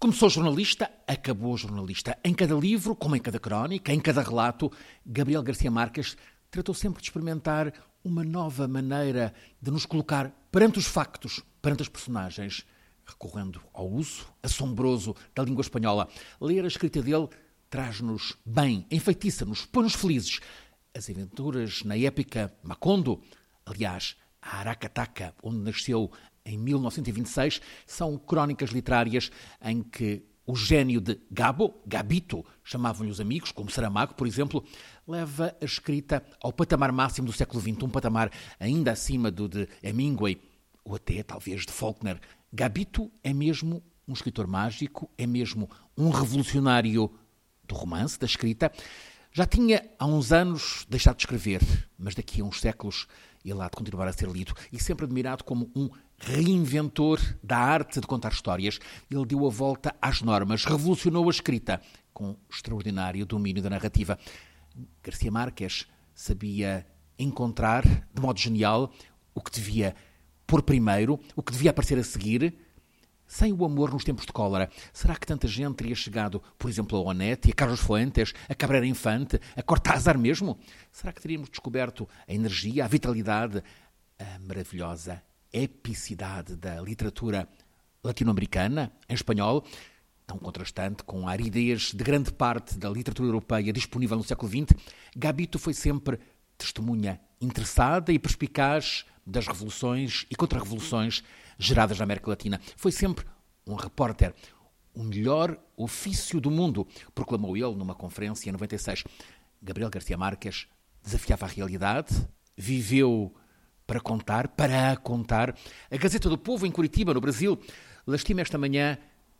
Começou jornalista, acabou jornalista. Em cada livro, como em cada crónica, em cada relato, Gabriel Garcia Marques tratou sempre de experimentar uma nova maneira de nos colocar perante os factos, perante as personagens, recorrendo ao uso assombroso da língua espanhola. Ler a escrita dele traz-nos bem, enfeitiça-nos, põe-nos felizes. As aventuras na épica Macondo, aliás, a Aracataca, onde nasceu em 1926, são crónicas literárias em que o gênio de Gabo, Gabito, chamavam-lhe os amigos, como Saramago, por exemplo, leva a escrita ao patamar máximo do século XX, um patamar ainda acima do de Hemingway, ou até talvez de Faulkner. Gabito é mesmo um escritor mágico, é mesmo um revolucionário do romance, da escrita. Já tinha há uns anos deixado de escrever, mas daqui a uns séculos ele há de continuar a ser lido e sempre admirado como um reinventor da arte de contar histórias. Ele deu a volta às normas, revolucionou a escrita com extraordinário domínio da narrativa. Garcia Marques sabia encontrar, de modo genial, o que devia pôr primeiro, o que devia aparecer a seguir, sem o amor nos tempos de cólera, será que tanta gente teria chegado, por exemplo, a Onete, a Carlos Fuentes, a Cabrera Infante, a Cortázar mesmo? Será que teríamos descoberto a energia, a vitalidade, a maravilhosa epicidade da literatura latino-americana, em espanhol, tão contrastante com a aridez de grande parte da literatura europeia disponível no século XX? Gabito foi sempre testemunha interessada e perspicaz das revoluções e contra-revoluções geradas na América Latina. Foi sempre um repórter. O melhor ofício do mundo, proclamou ele numa conferência em 96. Gabriel Garcia Marques desafiava a realidade, viveu para contar, para contar. A Gazeta do Povo, em Curitiba, no Brasil, lastima esta manhã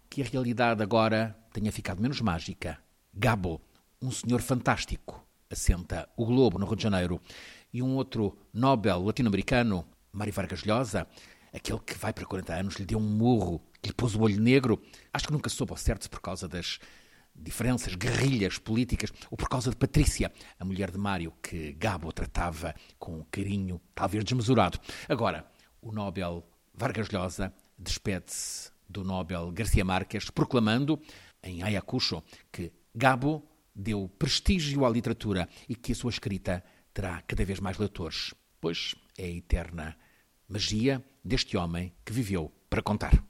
que a realidade agora tenha ficado menos mágica. Gabo, um senhor fantástico, assenta o Globo, no Rio de Janeiro, e um outro Nobel latino-americano, Mário Vargas Llosa, aquele que vai para 40 anos, lhe deu um murro, lhe pôs o olho negro. Acho que nunca soube ao certo se por causa das diferenças, guerrilhas políticas, ou por causa de Patrícia, a mulher de Mário, que Gabo tratava com um carinho talvez desmesurado. Agora, o Nobel Vargas Llosa despede-se do Nobel Garcia Marques, proclamando em Ayacucho que Gabo deu prestígio à literatura e que a sua escrita terá cada vez mais leitores, pois é a eterna magia deste homem que viveu para contar.